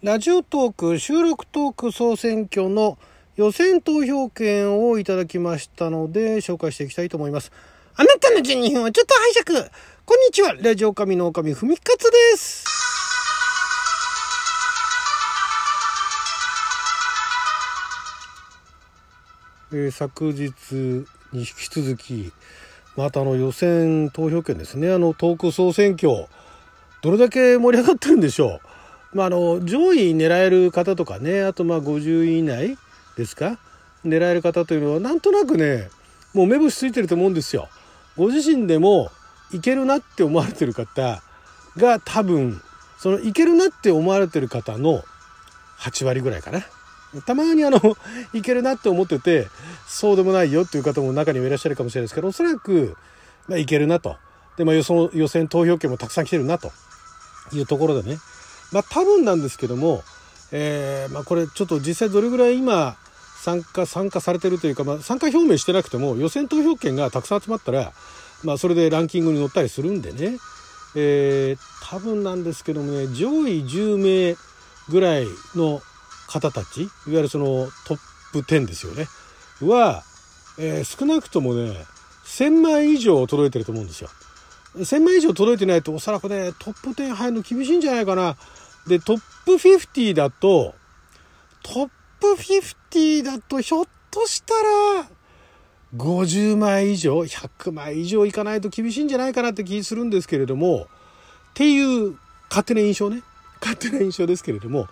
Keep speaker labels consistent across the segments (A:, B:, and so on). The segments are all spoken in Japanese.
A: ラジオトーク収録トーク総選挙の予選投票権をいただきましたので紹介していきたいと思います。あなたの12分をちょっと拝借。こんにちは。ラジオ神の狼ふみかつです。えー、昨日に引き続きまたあの予選投票権ですね。あのトーク総選挙どれだけ盛り上がってるんでしょう、まあ、あの上位狙える方とかねあとまあ50位以内ですか？狙える方というのはなんとなくねもう目星ついてると思うんですよ。ご自身でもいけるなって思われてる方が多分そのいけるなって思われてる方の8割ぐらいかな。たまにあの いけるなって思っててそうでもないよっていう方も中にはいらっしゃるかもしれないですけどおそらく、まあ、いけるなとで、まあ、予想予選投票権もたくさん来てるなというところでねまあ多分なんですけども、えーまあ、これちょっと実際どれぐらい今参加参加されてるというか、まあ、参加表明してなくても予選投票権がたくさん集まったら、まあ、それでランキングに載ったりするんでね、えー、多分なんですけどもね上位10名ぐらいの方たちいわゆるそのトップ10ですよねは、えー、少なくともね1000枚以上届いてると思うんですよ。1000枚以上届いてないとおそらくねトップ10入るの厳しいんじゃないかな。でトップ50だとトップ50だとひょっとしたら50枚以上100枚以上いかないと厳しいんじゃないかなって気するんですけれどもっていう勝手な印象ね勝手な印象ですけれども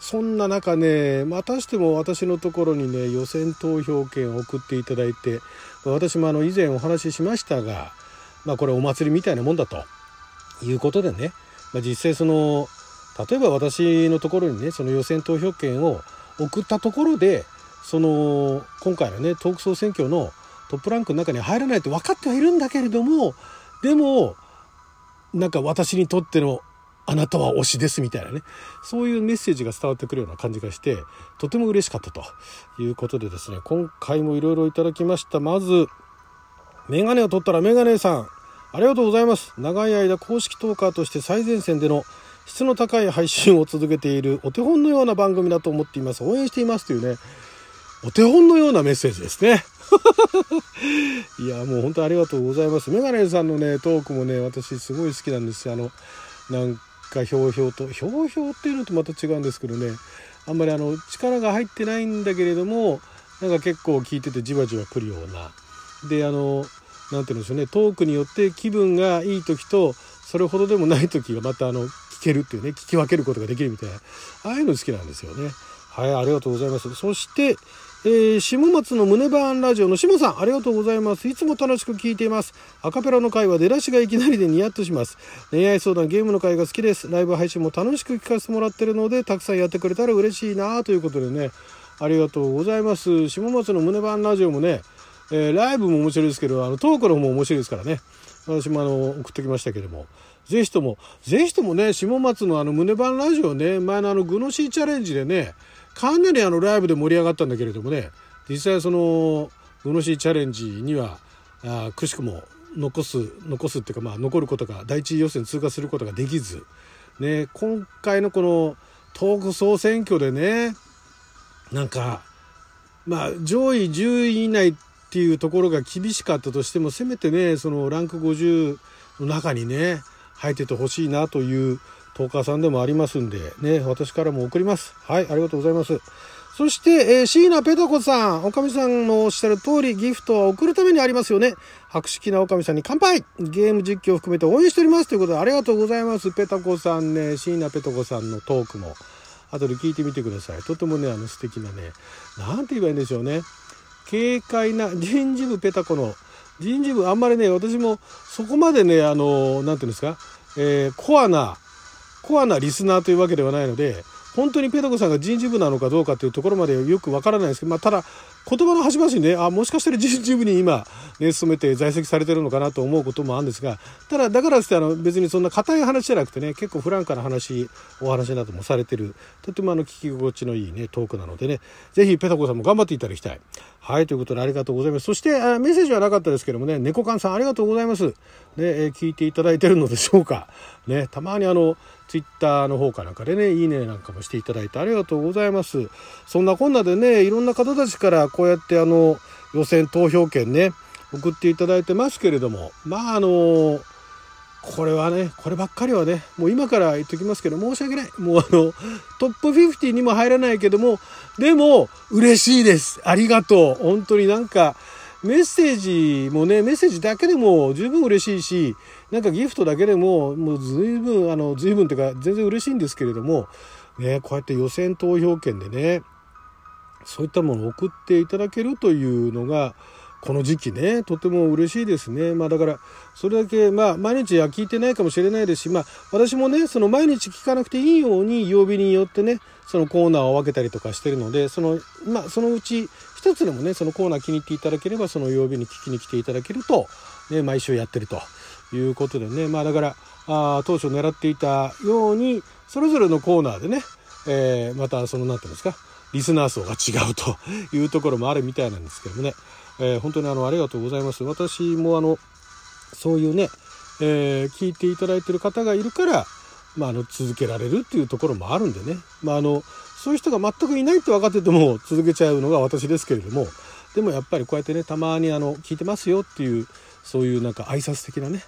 A: そんな中ねまたしても私のところにね予選投票権を送っていただいて私もあの以前お話ししましたが、まあ、これお祭りみたいなもんだと。いうことでね、まあ、実際その例えば私のところにねその予選投票権を送ったところでその今回のねトーク総選挙のトップランクの中に入らないと分かってはいるんだけれどもでもなんか私にとってのあなたは推しですみたいなね。そういうメッセージが伝わってくるような感じがしてとても嬉しかったと。いうことでですね今回もいろいろいただきました。まずメガネを取ったらメガネさん。ありがとうございます。長い間公式トーカーとして最前線での質の高い配信を続けているお手本のような番組だと思っています。応援していますというねお手本のようなメッセージですね。いやもう本当ありがとうございます。メガネさんのねトークもね私すごい好きなんですよ。あのなんかひょうひょうとひょうひょうっていうのとまた違うんですけどね。あんまりあの力が入ってないんだけれどもなんか結構聞いててじわじわくるような。であの何て言うんでしょうねトークによって気分がいい時とそれほどでもない時がまたあの聞けるっていうね聞き分けることができるみたいなああいうの好きなんですよね。はいありがとうございますそしてえー、下松の胸バーンラジオの下さん、ありがとうございます。いつも楽しく聞いています。アカペラの会は出だしがいきなりでニヤッとします。恋愛相談、ゲームの会が好きです。ライブ配信も楽しく聞かせてもらってるので、たくさんやってくれたら嬉しいなということでね、ありがとうございます。下松の胸バーンラジオもね、えー、ライブも面白いですけど、あの、トークの方も面白いですからね。私もあの、送ってきましたけども。ぜひとも、ぜひともね、下松のあの、胸バンラジオね、前のあの、グノシーチャレンジでね、かなりあのライブで盛り上がったんだけれどもね実際そのグノシーチャレンジにはあくしくも残す残すっていうかまあ残ることが第一予選通過することができず、ね、今回のこの東北総選挙でねなんかまあ上位10位以内っていうところが厳しかったとしてもせめてねそのランク50の中にね入っててほしいなというトーカーさんでもありますんで、ね、私からも送ります。はい、ありがとうございます。そして、えー、椎名ペトコさん、おかみさんのおっしゃる通り、ギフトは送るためにありますよね。博識なおかみさんに乾杯ゲーム実況を含めて応援しておりますということで、ありがとうございます。ペタコさんね、椎名ペトコさんのトークも、後で聞いてみてください。とてもね、あの素敵なね、なんて言えばいいんでしょうね。軽快な人事部ペタコの、人事部あんまりね、私もそこまでね、あの、何て言うんですか、えー、コアな、コアなリスナーというわけではないので本当にペタコさんが人事部なのかどうかというところまでよくわからないですけど、まあ、ただ言葉の端々にねあもしかしたら人事部に今、ね、勤めて在籍されてるのかなと思うこともあるんですがただだからってあの別にそんな硬い話じゃなくてね結構フランカな話お話などもされてるとてもあの聞き心地のいいねトークなのでね是非ペタコさんも頑張っていただきたい。はいということでありがとうございますそしてあメッセージはなかったですけどもね猫缶さんありがとうございます。ね、え聞いていただいてるのでしょうか。ねたまにあのツイッターの方かなんかでねいいねなんかもしていただいてありがとうございます。そんなこんなでね、いろんな方たちからこうやってあの、予選投票権ね、送っていただいてますけれども、まああの、これはね、こればっかりはね、もう今から言っときますけど、申し訳ない。もうあの、トップ50にも入らないけども、でも、嬉しいです。ありがとう。本当になんか、メッセージもね、メッセージだけでも十分嬉しいし、なんかギフトだけでも、もう随分、あの、随分というか、全然嬉しいんですけれども、ね、こうやって予選投票権でね、そういったものを送っていただけるというのが、この時期ね、とても嬉しいですね。まあだから、それだけ、まあ毎日は聞いてないかもしれないですし、まあ私もね、その毎日聞かなくていいように曜日によってね、そのコーナーを分けたりとかしてるので、その、まあそのうち一つでもね、そのコーナー気に入っていただければ、その曜日に聞きに来ていただけると、ね、毎週やってるということでね、まあだから、あ当初狙っていたように、それぞれのコーナーでね、えー、またその、なんていうんですか、リスナー層が違うと いうところもあるみたいなんですけどもね、えー、本当にあのありがとうございます。私もあのそういうね、えー、聞いていただいてる方がいるから、まあ、あの続けられるっていうところもあるんでね、まあ、あのそういう人が全くいないって分かってても続けちゃうのが私ですけれどもでもやっぱりこうやってねたまにあの聞いてますよっていうそういうなんか挨拶的なね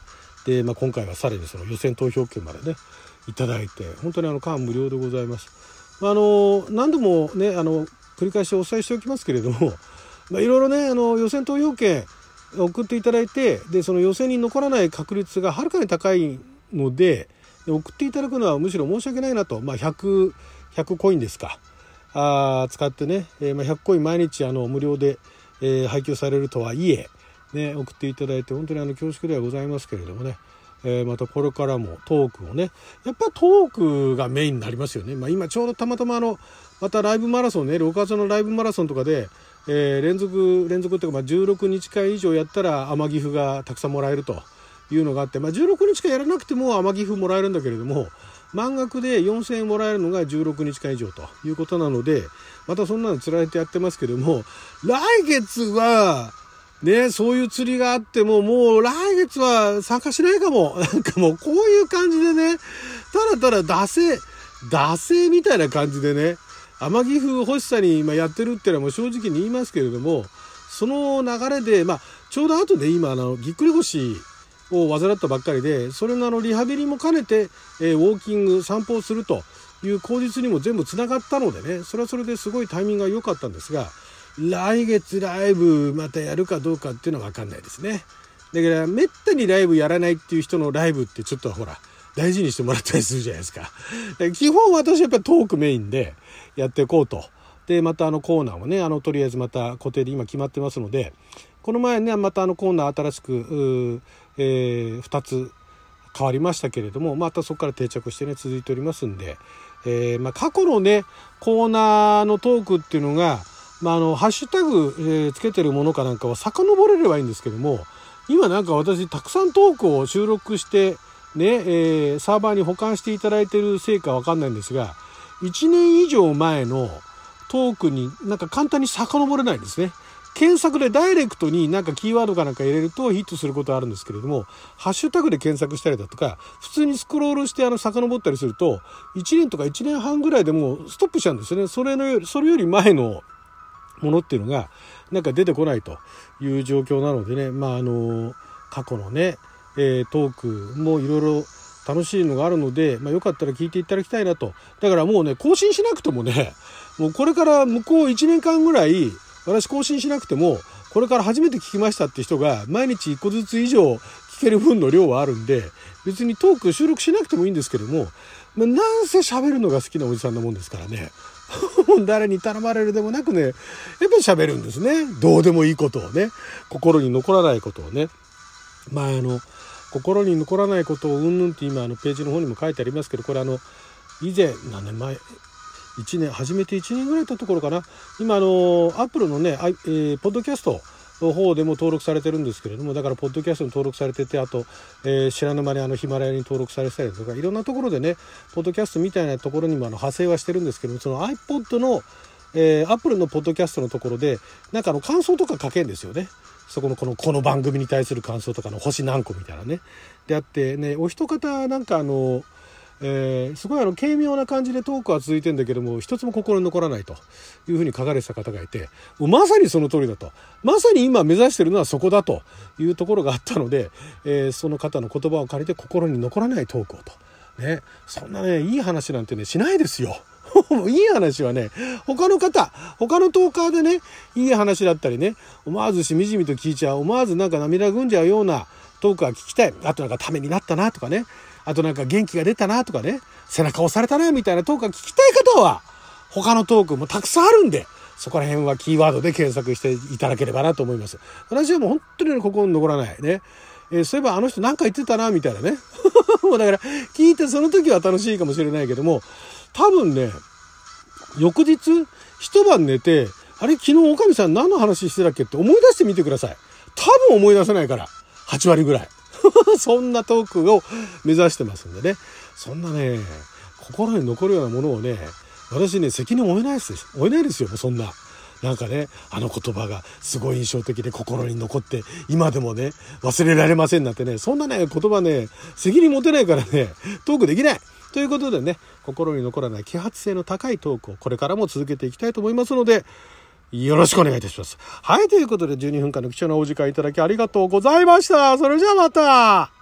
A: で、まあ、今回はさらにその予選投票権までねいただいて本当にあの感無量でございます。あの何度もねあの繰り返しお伝えしておきますけれども まあ、いろいろねあの予選投票権送っていただいてでその予選に残らない確率がはるかに高いので送っていただくのはむしろ申し訳ないなと、まあ100、100, コインですか。あ使ってね、えー、まあ100コイン毎日あの無料で、えー、配給されるとはいえ、ね、送っていただいて本当にあの恐縮ではございますけれどもね。えー、またこれからもトークをねやっぱトークがメインになりますよね、まあ、今ちょうどたまたまあのまたライブマラソンね6月のライブマラソンとかで、えー、連続連続っていうか、まあ、16日間以上やったら天城がたくさんもらえると。いうのがあって、まあ、16日間やらなくても天城もらえるんだけれども満額で4000円もらえるのが16日間以上と。いうことなのでまたそんなのつられてやってますけども来月はね、そういう釣りがあっても、もう来月は参加しないかも。なんかもうこういう感じでね、ただただ惰性、惰性みたいな感じでね、天城風欲しさに今やってるっていうのはもう正直に言いますけれども、その流れで、まあ、ちょうど後で今、あの、ぎっくり腰を患ったばっかりで、それのあの、リハビリも兼ねて、えー、ウォーキング、散歩をするという口実にも全部つながったのでね、それはそれですごいタイミングが良かったんですが、来月ライブまたやるかどうかっていうのは分かんないですね。だからめったにライブやらないっていう人のライブってちょっとほら大事にしてもらったりするじゃないですか。基本私はやっぱりトークメインでやっていこうと。でまたあのコーナーもねあのとりあえずまた固定で今決まってますのでこの前ねまたあのコーナー新しく、えー、2つ変わりましたけれどもまたそこから定着してね続いておりますんで、えー、まあ、過去のねコーナーのトークっていうのがまあ、あの、ハッシュタグ、えー、つけてるものかなんかは遡れればいいんですけども、今なんか私たくさんトークを収録して、ね、えー、サーバーに保管していただいてるせいかわかんないんですが、1年以上前のトークになんか簡単に遡れないんですね。検索でダイレクトになんかキーワードかなんか入れるとヒットすることあるんですけれども、ハッシュタグで検索したりだとか、普通にスクロールしてあの遡ったりすると、1年とか1年半ぐらいでもうストップしちゃうんですよね。それの、それより前のものっていうのがなんか出てこないという状況なのでね。まああの過去のね、えー、トークもいろいろ楽しいのがあるので、まあ、よかったら聞いていただきたいなと。だからもうね更新しなくてもねもうこれから向こう1年間ぐらい私更新しなくてもこれから初めて聞きましたって人が毎日1個ずつ以上聞ける分の量はあるんで別にトーク収録しなくてもいいんですけども、まあ、なんせ喋るのが好きなおじさんなもんですからね。誰に頼まれるでもなくね、やっぱり喋るんですね。どうでもいいことをね、心に残らないことをね。まああの、心に残らないことをうんぬんって今あのページの方にも書いてありますけど、これあの、以前、何年前、1年、初めて1年ぐらい経ったところかな。今あの、アップルのね、えー、ポッドキャスト、の方でも登録されてるんですけれどもだからポッドキャストに登録されててあと、えー、知らぬ間にあのヒマラヤに登録されてたりとかいろんなところでねポッドキャストみたいなところにもあの派生はしてるんですけどもその iPod のえー、アップルのポッドキャストのところでなんかあの感想とか書けんですよね。そこのこのこの番組に対する感想とかの星何個みたいなね。であってねお一方なんかあの、えー、すごいあの軽妙な感じでトークは続いてんだけども一つも心に残らないというふうに書かれてた方がいてまさにその通りだとまさに今目指してるのはそこだというところがあったので、えー、その方の言葉を借りて心に残らないトークをと。ね、そんなねいい話なんてねしないですよ。いい話はね、他の方、他のトーカーでね、いい話だったりね、思わずしみじみと聞いちゃう、思わずなんか涙ぐんじゃうようなトークが聞きたい。あとなんかためになったなとかね、あとなんか元気が出たなとかね、背中押されたなみたいなトークが聞きたい方は、他のトークもたくさんあるんで、そこら辺はキーワードで検索していただければなと思います。私はもう本当に心に残らないね。えー、そういえばあの人何か言ってたな、みたいなね。もうだから、聞いてその時は楽しいかもしれないけども、多分ね、翌日、一晩寝て、あれ昨日おかみさん何の話してたっけって思い出してみてください。多分思い出せないから。8割ぐらい。そんなトークを目指してますんでね。そんなね、心に残るようなものをね、私ね、責任負えないです。負えないですよ、そんな。なんかね、あの言葉がすごい印象的で心に残って、今でもね、忘れられませんなんてね、そんなね、言葉ね、責任持てないからね、トークできない。ということでね、心に残らない揮発性の高いトークをこれからも続けていきたいと思いますので、よろしくお願いいたします。はい、ということで12分間の貴重なお時間いただきありがとうございました。それじゃあまた